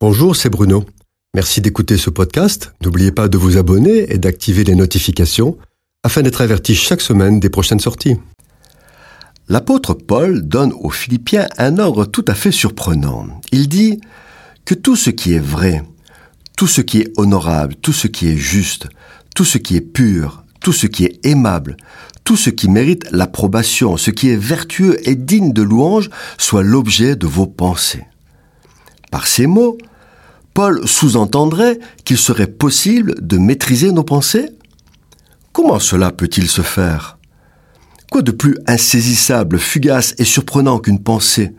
Bonjour, c'est Bruno. Merci d'écouter ce podcast. N'oubliez pas de vous abonner et d'activer les notifications afin d'être averti chaque semaine des prochaines sorties. L'apôtre Paul donne aux Philippiens un ordre tout à fait surprenant. Il dit que tout ce qui est vrai, tout ce qui est honorable, tout ce qui est juste, tout ce qui est pur, tout ce qui est aimable, tout ce qui mérite l'approbation, ce qui est vertueux et digne de louange, soit l'objet de vos pensées. Par ces mots, Paul sous-entendrait qu'il serait possible de maîtriser nos pensées. Comment cela peut-il se faire? Quoi de plus insaisissable, fugace et surprenant qu'une pensée?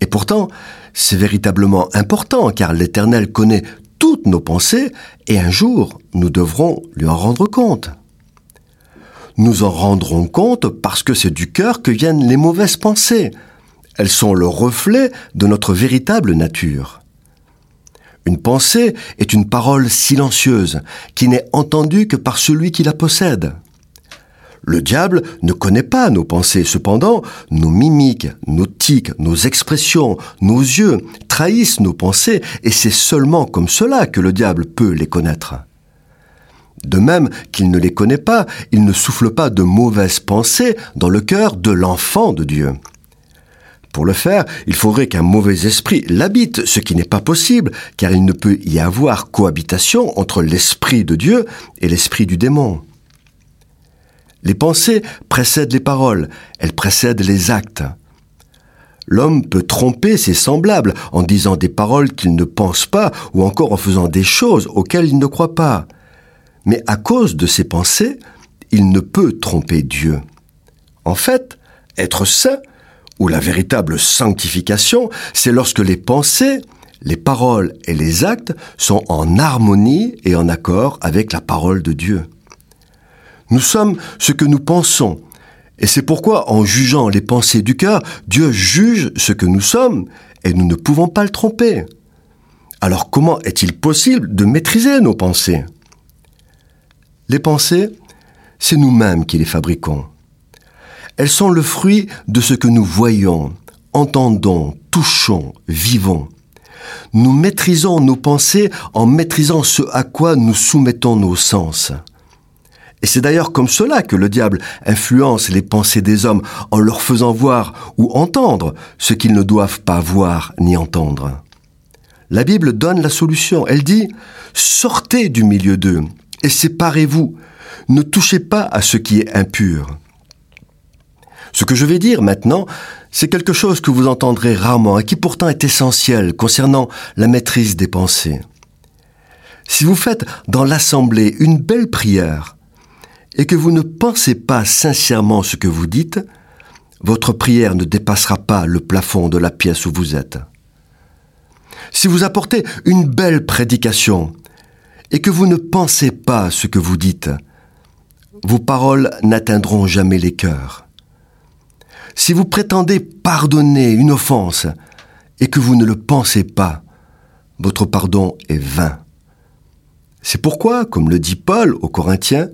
Et pourtant, c'est véritablement important car l'Éternel connaît toutes nos pensées et un jour, nous devrons lui en rendre compte. Nous en rendrons compte parce que c'est du cœur que viennent les mauvaises pensées, elles sont le reflet de notre véritable nature. Une pensée est une parole silencieuse qui n'est entendue que par celui qui la possède. Le diable ne connaît pas nos pensées, cependant, nos mimiques, nos tics, nos expressions, nos yeux trahissent nos pensées, et c'est seulement comme cela que le diable peut les connaître. De même qu'il ne les connaît pas, il ne souffle pas de mauvaises pensées dans le cœur de l'enfant de Dieu. Pour le faire, il faudrait qu'un mauvais esprit l'habite, ce qui n'est pas possible, car il ne peut y avoir cohabitation entre l'esprit de Dieu et l'esprit du démon. Les pensées précèdent les paroles, elles précèdent les actes. L'homme peut tromper ses semblables en disant des paroles qu'il ne pense pas ou encore en faisant des choses auxquelles il ne croit pas. Mais à cause de ses pensées, il ne peut tromper Dieu. En fait, être saint, ou la véritable sanctification, c'est lorsque les pensées, les paroles et les actes sont en harmonie et en accord avec la parole de Dieu. Nous sommes ce que nous pensons, et c'est pourquoi en jugeant les pensées du cœur, Dieu juge ce que nous sommes, et nous ne pouvons pas le tromper. Alors comment est-il possible de maîtriser nos pensées? Les pensées, c'est nous-mêmes qui les fabriquons. Elles sont le fruit de ce que nous voyons, entendons, touchons, vivons. Nous maîtrisons nos pensées en maîtrisant ce à quoi nous soumettons nos sens. Et c'est d'ailleurs comme cela que le diable influence les pensées des hommes en leur faisant voir ou entendre ce qu'ils ne doivent pas voir ni entendre. La Bible donne la solution. Elle dit ⁇ Sortez du milieu d'eux et séparez-vous. Ne touchez pas à ce qui est impur. Ce que je vais dire maintenant, c'est quelque chose que vous entendrez rarement et qui pourtant est essentiel concernant la maîtrise des pensées. Si vous faites dans l'assemblée une belle prière et que vous ne pensez pas sincèrement ce que vous dites, votre prière ne dépassera pas le plafond de la pièce où vous êtes. Si vous apportez une belle prédication et que vous ne pensez pas ce que vous dites, vos paroles n'atteindront jamais les cœurs. Si vous prétendez pardonner une offense et que vous ne le pensez pas, votre pardon est vain. C'est pourquoi, comme le dit Paul aux Corinthiens,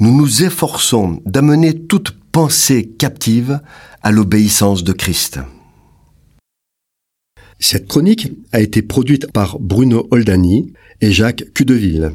nous nous efforçons d'amener toute pensée captive à l'obéissance de Christ. Cette chronique a été produite par Bruno Oldani et Jacques Cudeville.